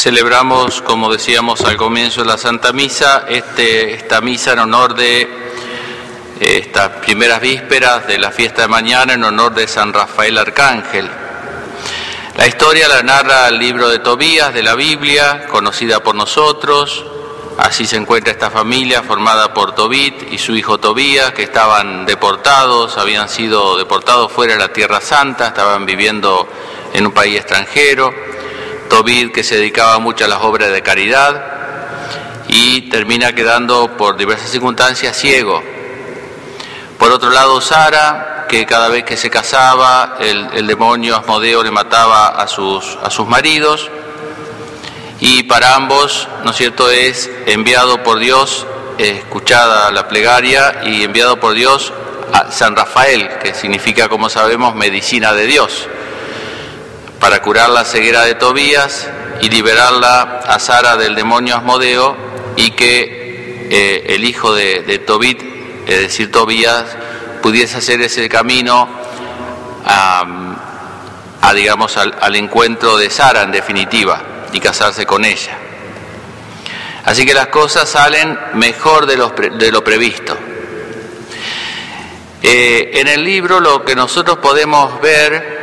Celebramos, como decíamos al comienzo de la Santa Misa, este, esta misa en honor de eh, estas primeras vísperas de la fiesta de mañana en honor de San Rafael Arcángel. La historia la narra el libro de Tobías de la Biblia, conocida por nosotros. Así se encuentra esta familia formada por Tobit y su hijo Tobías, que estaban deportados, habían sido deportados fuera de la Tierra Santa, estaban viviendo en un país extranjero. Tobit que se dedicaba mucho a las obras de caridad y termina quedando por diversas circunstancias ciego. Por otro lado, Sara, que cada vez que se casaba, el, demonio Asmodeo le mataba a sus, a sus maridos. Y para ambos, ¿no es cierto?, es enviado por Dios, escuchada la plegaria, y enviado por Dios a San Rafael, que significa, como sabemos, medicina de Dios para curar la ceguera de Tobías y liberarla a Sara del demonio Asmodeo y que eh, el hijo de, Tobit, es decir, Tobías, pudiese hacer ese camino a, digamos, al, encuentro de Sara en definitiva y casarse con ella. Así que las cosas salen mejor de lo, de lo previsto. Eh, en el libro lo que nosotros podemos ver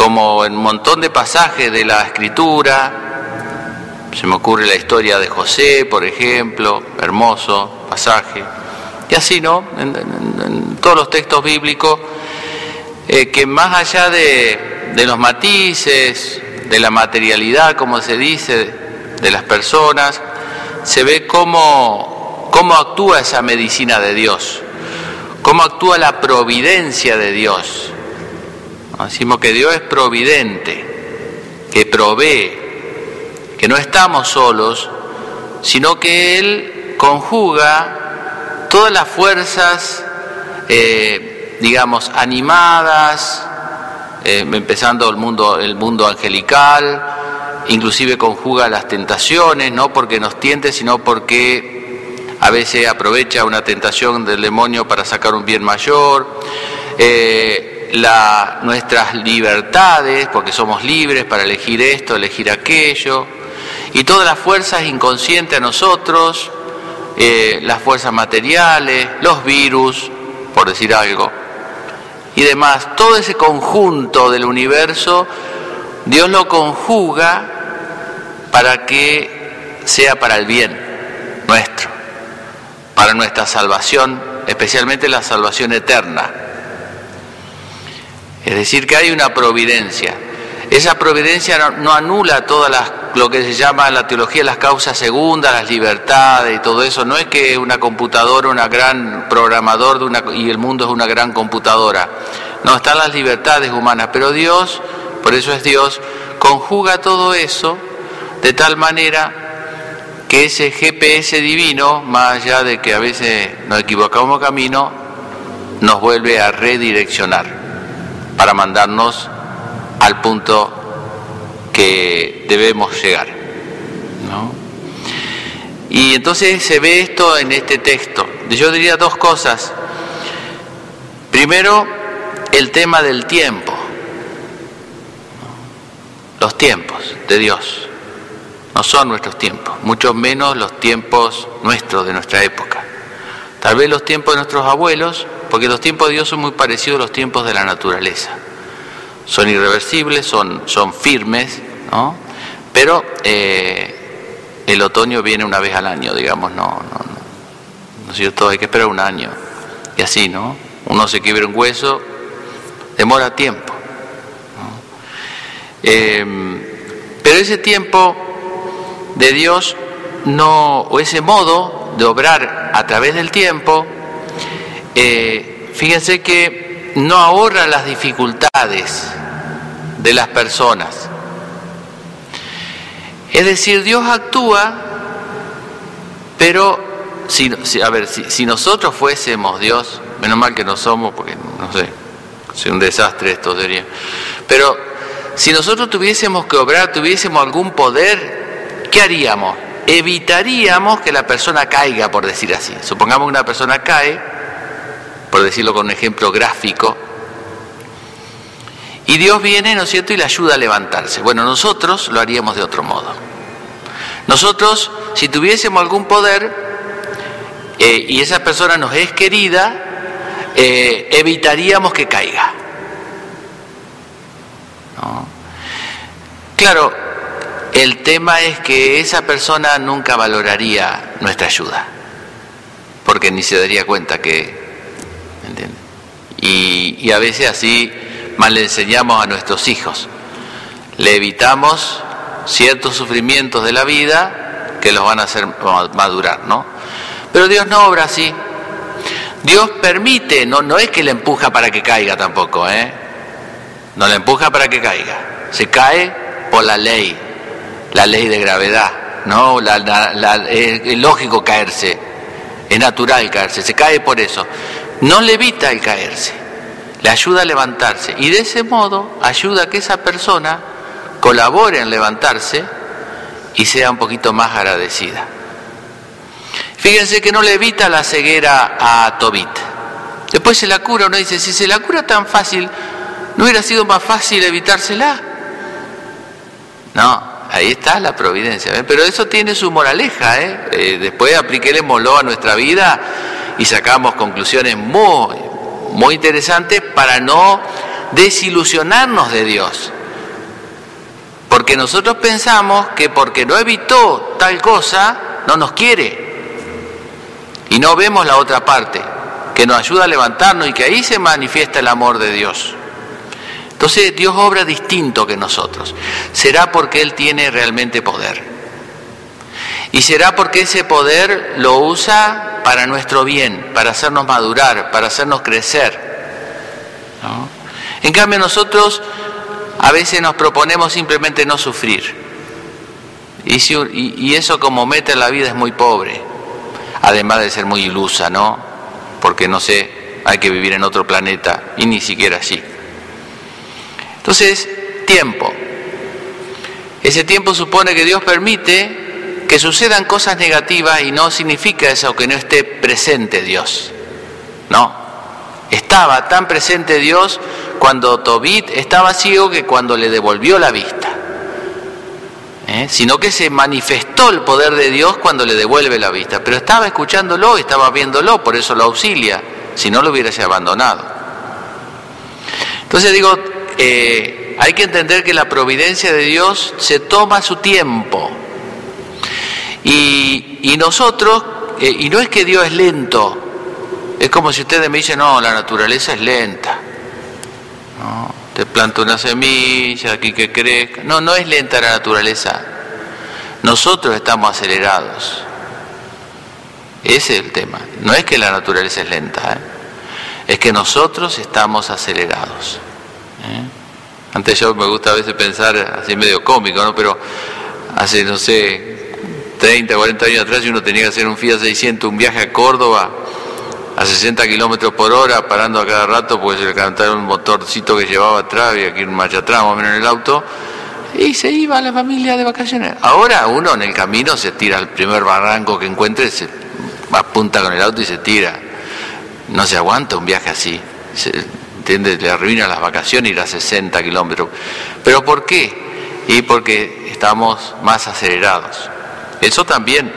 como en un montón de pasajes de la escritura, se me ocurre la historia de José, por ejemplo, hermoso pasaje, y así, ¿no? En, todos los textos bíblicos, eh, que más allá de, de los matices, de la materialidad, como se dice, de las personas, se ve cómo, cómo actúa esa medicina de Dios, cómo actúa la providencia de Dios Decimos que Dios es providente, que provee, que no estamos solos, sino que Él conjuga todas las fuerzas, eh, digamos, animadas, eh, empezando el mundo, el mundo angelical, inclusive conjuga las tentaciones, no porque nos tiente, sino porque a veces aprovecha una tentación del demonio para sacar un bien mayor. Eh, la, nuestras libertades, porque somos libres para elegir esto, elegir aquello, y todas las fuerzas inconscientes a nosotros, eh, las fuerzas materiales, los virus, por decir algo, y demás, todo ese conjunto del universo, Dios lo conjuga para que sea para el bien nuestro, para nuestra salvación, especialmente la salvación eterna. Es decir, que hay una providencia. Esa providencia no, anula todas las, lo que se llama la teología las causas segundas, las libertades y todo eso. No es que una computadora, una gran programador y el mundo es una gran computadora. No, están las libertades humanas, pero Dios, por eso es Dios, conjuga todo eso de tal manera que ese GPS divino, más allá de que a veces nos equivocamos camino, nos vuelve a redireccionar para mandarnos al punto que debemos llegar. Y entonces se ve esto en este texto. Yo diría dos cosas. Primero, el tema del tiempo. Los tiempos de Dios. No son nuestros tiempos, mucho menos los tiempos nuestros de nuestra época. Tal vez los tiempos de nuestros abuelos porque los tiempos de Dios son muy parecidos a los tiempos de la naturaleza. Son irreversibles, son, son firmes, ¿no? Pero eh, el otoño viene una vez al año, digamos, no, no, no. ¿No es cierto? Hay que esperar un año. Y así, ¿no? Uno se quiebra un hueso, demora tiempo. Em, pero ese tiempo de Dios no, o ese modo de obrar a través del tiempo, eh, fíjense que no ahorra las dificultades de las personas. Es decir, Dios actúa, pero si, a ver, si, nosotros fuésemos Dios, menos mal que no somos, porque no sé, es un desastre esto sería. Pero si nosotros tuviésemos que obrar, tuviésemos algún poder, ¿qué haríamos? Evitaríamos que la persona caiga, por decir así. Supongamos que una persona cae, por decirlo con un ejemplo gráfico. Y Dios viene, ¿no es cierto?, y le ayuda a levantarse. Bueno, nosotros lo haríamos de otro modo. Nosotros, si tuviésemos algún poder eh, y esa persona nos es querida, eh, evitaríamos que caiga. Claro, el tema es que esa persona nunca valoraría nuestra ayuda, porque ni se daría cuenta que... Y, a veces así mal le enseñamos a nuestros hijos. Le evitamos ciertos sufrimientos de la vida que los van a hacer madurar, ¿no? Pero Dios no obra así. Dios permite, no, no es que le empuja para que caiga tampoco, ¿eh? No le empuja para que caiga. Se cae por la ley, la ley de gravedad, ¿no? es lógico caerse, es natural caerse, se cae por eso. No le evita el caerse, le ayuda a levantarse y de ese modo ayuda a que esa persona colabore en levantarse y sea un poquito más agradecida. Fíjense que no le evita la ceguera a Tobit. Después se la cura, uno dice, si se la cura tan fácil, ¿no hubiera sido más fácil evitársela? No, ahí está la providencia. ¿eh? Pero eso tiene su moraleja. ¿eh? eh después apliquémoslo a nuestra vida y sacamos conclusiones muy, muy interesantes para no desilusionarnos de Dios. Porque nosotros pensamos que porque no evitó tal cosa, no nos quiere. Y no vemos la otra parte, que nos ayuda a levantarnos y que ahí se manifiesta el amor de Dios. Entonces Dios obra distinto que nosotros. Será porque Él tiene realmente poder. Y será porque ese poder lo usa para nuestro bien, para hacernos madurar, para hacernos crecer. En cambio nosotros a veces nos proponemos simplemente no sufrir. Y, eso como meta en la vida es muy pobre, además de ser muy ilusa, ¿no? Porque no sé, hay que vivir en otro planeta y ni siquiera así. Entonces, tiempo. Ese tiempo supone que Dios permite que sucedan cosas negativas y no significa eso que no esté presente Dios. No. Estaba tan presente Dios cuando Tobit estaba ciego que cuando le devolvió la vista. ¿Eh? Sino que se manifestó el poder de Dios cuando le devuelve la vista. Pero estaba escuchándolo, estaba viéndolo, por eso lo auxilia. Si no lo hubiese abandonado. Entonces digo, eh, hay que entender que la providencia de Dios se toma su tiempo. Y, nosotros, eh, y no es que Dios es lento, es como si ustedes me dicen, no, la naturaleza es lenta. ¿No? Te planto una semilla, aquí que crezca. No, no es lenta la naturaleza. Nosotros estamos acelerados. Ese es el tema. No es que la naturaleza es lenta, ¿eh? es que nosotros estamos acelerados. ¿eh? Antes yo me gusta a veces pensar así medio cómico, ¿no? Pero hace, no sé, 30, 40 años atrás uno tenía que hacer un Fiat 600, un viaje a Córdoba a 60 kilómetros por hora, parando a cada rato, porque se le cantaba un motorcito que llevaba atrás, y aquí un marcha atrás, más o menos en el auto, y se iba la familia de vacaciones. Ahora uno en el camino se tira al primer barranco que encuentre, se apunta con el auto y se tira. No se aguanta un viaje así. Le arruina las vacaciones ir a 60 kilómetros. ¿Pero por qué? Y porque estamos más acelerados. Eso también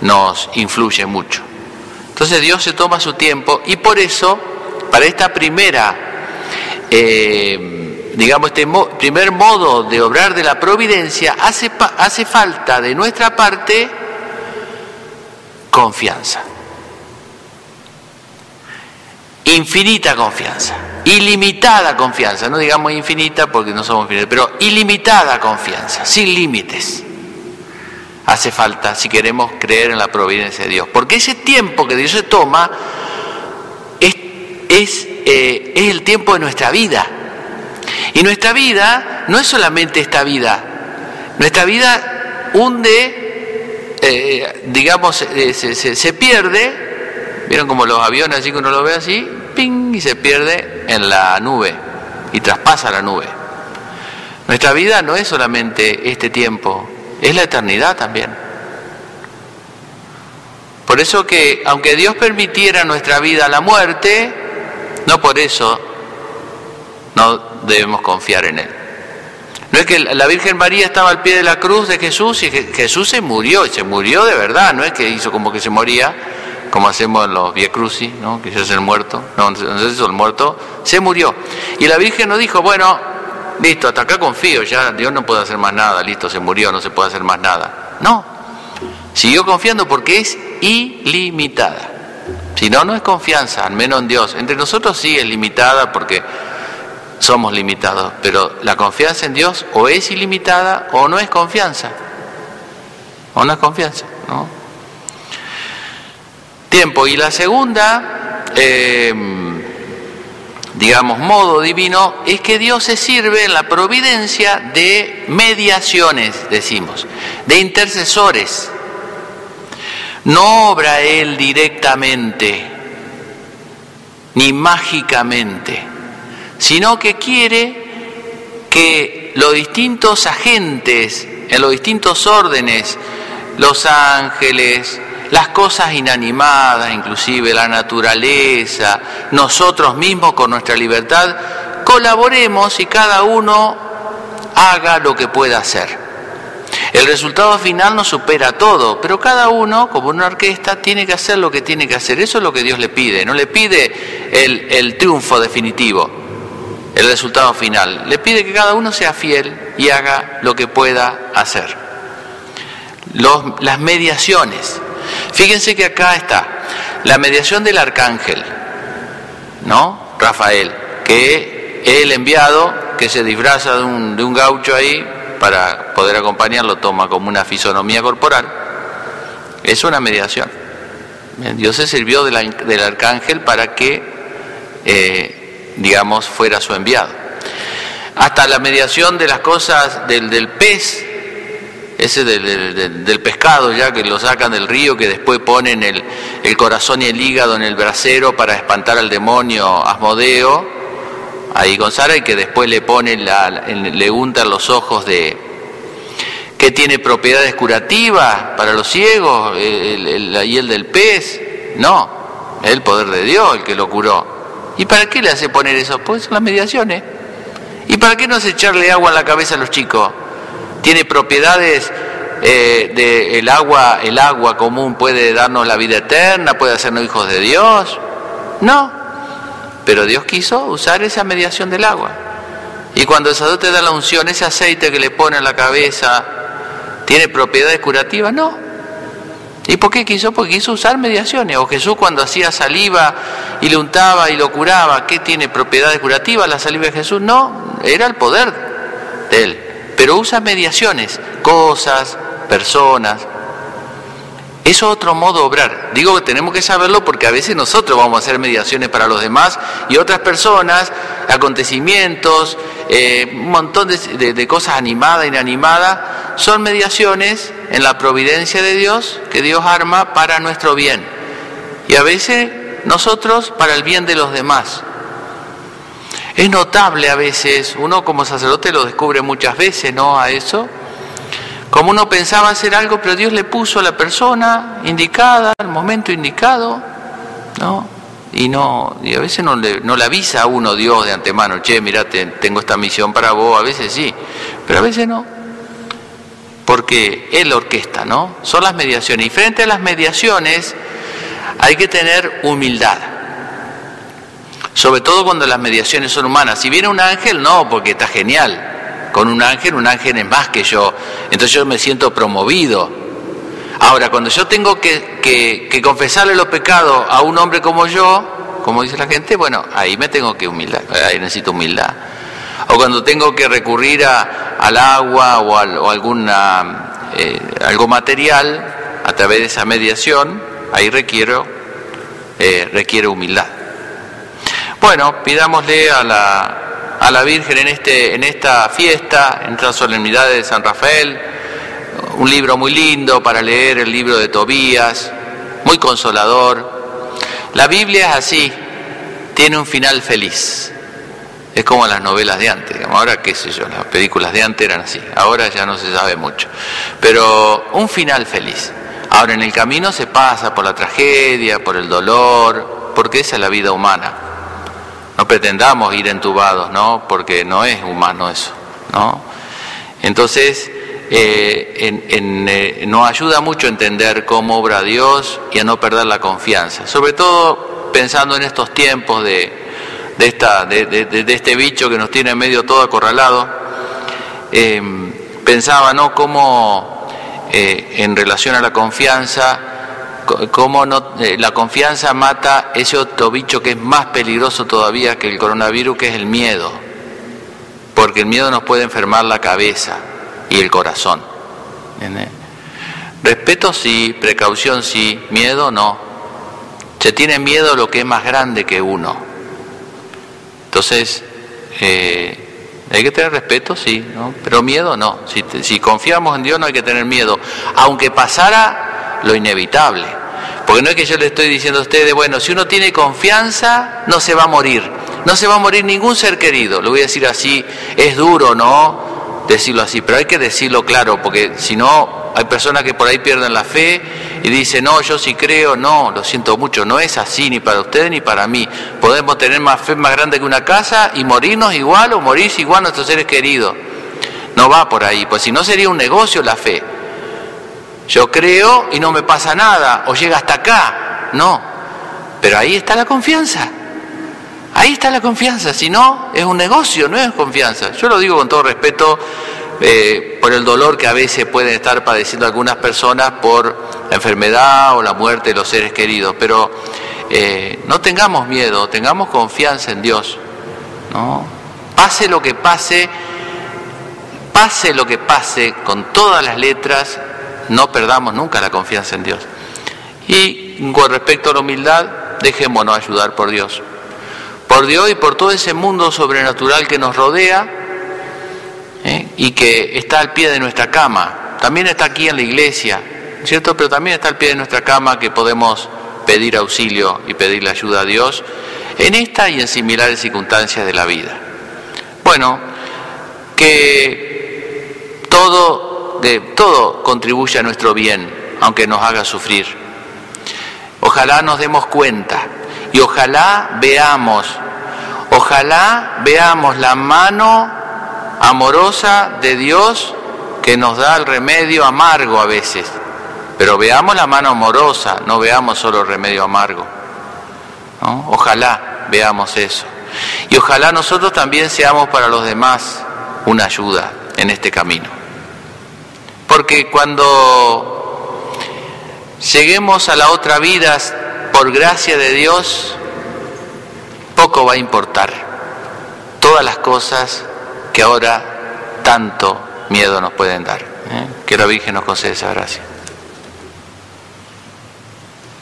nos influye mucho. Entonces Dios se toma su tiempo y por eso, para esta primera, eh, digamos, este primer modo de obrar de la providencia, hace, hace falta de nuestra parte confianza infinita confianza, ilimitada confianza, no digamos infinita porque no somos infinitos, pero ilimitada confianza, sin límites. Hace falta si queremos creer en la providencia de Dios, porque ese tiempo que Dios se toma es, es, eh, es el tiempo de nuestra vida. Y nuestra vida no es solamente esta vida, nuestra vida hunde, eh, digamos, eh, se, se pierde ¿Vieron como los aviones así que uno lo ve así? ¡Ping! Y se pierde en la nube y traspasa la nube. Nuestra vida no es solamente este tiempo, es la eternidad también. Por eso que aunque Dios permitiera nuestra vida la muerte, no por eso no debemos confiar en Él. No es que la Virgen María estaba al pie de la cruz de Jesús y Jesús se murió, y se murió de verdad, no es que hizo como que se moría, como hacemos en los Via Crucis, ¿no? que se hace el muerto, no, no se hizo el muerto, se murió. Y la Virgen no dijo, bueno, listo, hasta acá confío, ya Dios no puede hacer más nada, listo, se murió, no se puede hacer más nada. No, siguió confiando porque es ilimitada. Si no, no es confianza, al menos en Dios. Entre nosotros sí es limitada porque somos limitados, pero la confianza en Dios o es ilimitada o no es confianza. O no es confianza, ¿no? Tiempo. Y la segunda, eh, digamos, modo divino es que Dios se sirve en la providencia de mediaciones, decimos, de intercesores. No obra Él directamente, ni mágicamente sino que quiere que los distintos agentes, en los distintos órdenes, los ángeles, las cosas inanimadas, inclusive la naturaleza, nosotros mismos con nuestra libertad, colaboremos y cada uno haga lo que pueda hacer. El resultado final no supera todo, pero cada uno, como una orquesta, tiene que hacer lo que tiene que hacer. Eso es lo que Dios le pide, no le pide el, el triunfo definitivo el resultado final. Le pide que cada uno sea fiel y haga lo que pueda hacer. las mediaciones. Fíjense que acá está la mediación del arcángel, ¿no? Rafael, que es el enviado que se disfraza de un, de un gaucho ahí para poder acompañarlo, toma como una fisonomía corporal. Es una mediación. Dios se sirvió del arcángel para que eh, digamos, fuera su enviado. Hasta la mediación de las cosas del, del pez, ese del, del, pescado ya que lo sacan del río, que después ponen el, corazón y el hígado en el brasero para espantar al demonio Asmodeo, ahí con Sara, y que después le ponen la, le untan los ojos de que tiene propiedades curativas para los ciegos, el, el, y el del pez, no, es el poder de Dios el que lo curó. ¿Y para qué le hace poner eso? Pues las mediaciones. ¿Y para qué no hace echarle agua en la cabeza a los chicos? Tiene propiedades eh, de el agua, el agua común puede darnos la vida eterna, puede hacernos hijos de Dios. No, pero Dios quiso usar esa mediación del agua. Y cuando el sacerdote da la unción, ese aceite que le pone en la cabeza, ¿tiene propiedades curativas? No, ¿Y por qué quiso? Porque quiso usar mediaciones. O Jesús cuando hacía saliva y le untaba y lo curaba, ¿qué tiene propiedades curativas la saliva de Jesús? No, era el poder de él. Pero usa mediaciones, cosas, personas. Es otro modo de obrar. Digo que tenemos que saberlo porque a veces nosotros vamos a hacer mediaciones para los demás y otras personas, acontecimientos, eh, un montón de, de cosas animadas, inanimadas, son mediaciones en la providencia de Dios que Dios arma para nuestro bien. Y a veces nosotros para el bien de los demás. Es notable a veces, uno como sacerdote lo descubre muchas veces, ¿no? A eso. Como uno pensaba hacer algo, pero Dios le puso a la persona indicada, al momento indicado, ¿no? Y no, y a veces no le, no le avisa a uno Dios de antemano, che, mira, tengo esta misión para vos, a veces sí, pero a veces no porque la orquesta, ¿no? Son las mediaciones. Y frente a las mediaciones hay que tener humildad. Sobre todo cuando las mediaciones son humanas. Si viene un ángel, no, porque está genial. Con un ángel, un ángel es más que yo. Entonces yo me siento promovido. Ahora, cuando yo tengo que, confesarle los pecados a un hombre como yo, como dice la gente, bueno, ahí me tengo que humildad, ahí necesito humildad o cuando tengo que recurrir a, al agua o, a, alguna, eh, algo material a través de esa mediación, ahí requiero, eh, humildad. Bueno, pidámosle a la, a la Virgen en, este, en esta fiesta, en esta solemnidad de San Rafael, un libro muy lindo para leer, el libro de Tobías, muy consolador. La Biblia es así, tiene un final feliz. Es como las novelas de antes, ahora qué sé yo, las películas de antes eran así, ahora ya no se sabe mucho. Pero un final feliz. Ahora en el camino se pasa por la tragedia, por el dolor, porque esa es la vida humana. No pretendamos ir entubados, ¿no? Porque no es humano eso, ¿no? Entonces, eh, eh, nos ayuda mucho a entender cómo obra Dios y a no perder la confianza, sobre todo pensando en estos tiempos de, esta, de, este bicho que nos tiene medio todo acorralado. Em, pensaba, ¿no?, cómo eh, en relación a la confianza, cómo no, la confianza mata ese otro bicho que es más peligroso todavía que el coronavirus, que es el miedo, porque el miedo nos puede enfermar la cabeza y el corazón. Respeto sí, precaución sí, miedo no. Se tiene miedo a lo que es más grande que uno. Entonces, eh, hay que tener respeto, sí, ¿no? pero miedo no. Si, si confiamos en Dios no hay que tener miedo, aunque pasara lo inevitable. Porque no es que yo le estoy diciendo a ustedes, bueno, si uno tiene confianza, no se va a morir. No se va a morir ningún ser querido. Lo voy a decir así, es duro, ¿no? decirlo así, pero hay que decirlo claro, porque si no, hay personas que por ahí pierden la fe y dicen, no, yo sí creo, no, lo siento mucho, no es así ni para ustedes ni para mí. Podemos tener más fe más grande que una casa y morirnos igual o morirse igual nuestros seres queridos. No va por ahí, pues si no sería un negocio la fe. Yo creo y no me pasa nada, o llega hasta acá, no. Pero ahí está la confianza. Ahí está la confianza, si no, es un negocio, no es confianza. Yo lo digo con todo respeto eh, por el dolor que a veces pueden estar padeciendo algunas personas por la enfermedad o la muerte de los seres queridos, pero eh, no tengamos miedo, tengamos confianza en Dios. ¿no? Pase lo que pase, pase lo que pase con todas las letras, no perdamos nunca la confianza en Dios. Y con respecto a la humildad, dejémonos ayudar por Dios por Dios y por todo ese mundo sobrenatural que nos rodea ¿eh? y que está al pie de nuestra cama. También está aquí en la iglesia, ¿cierto? Pero también está al pie de nuestra cama que podemos pedir auxilio y pedirle ayuda a Dios en esta y en similares circunstancias de la vida. Bueno, que todo, todo contribuye a nuestro bien, aunque nos haga sufrir. Ojalá nos demos cuenta y ojalá veamos, ojalá veamos la mano amorosa de Dios que nos da el remedio amargo a veces. Pero veamos la mano amorosa, no veamos solo el remedio amargo. Ojalá veamos eso. Y ojalá nosotros también seamos para los demás una ayuda en este camino. Porque cuando lleguemos a la otra vida por gracia de Dios, poco va a importar todas las cosas que ahora tanto miedo nos pueden dar. ¿eh? Que la Virgen nos conceda esa gracia.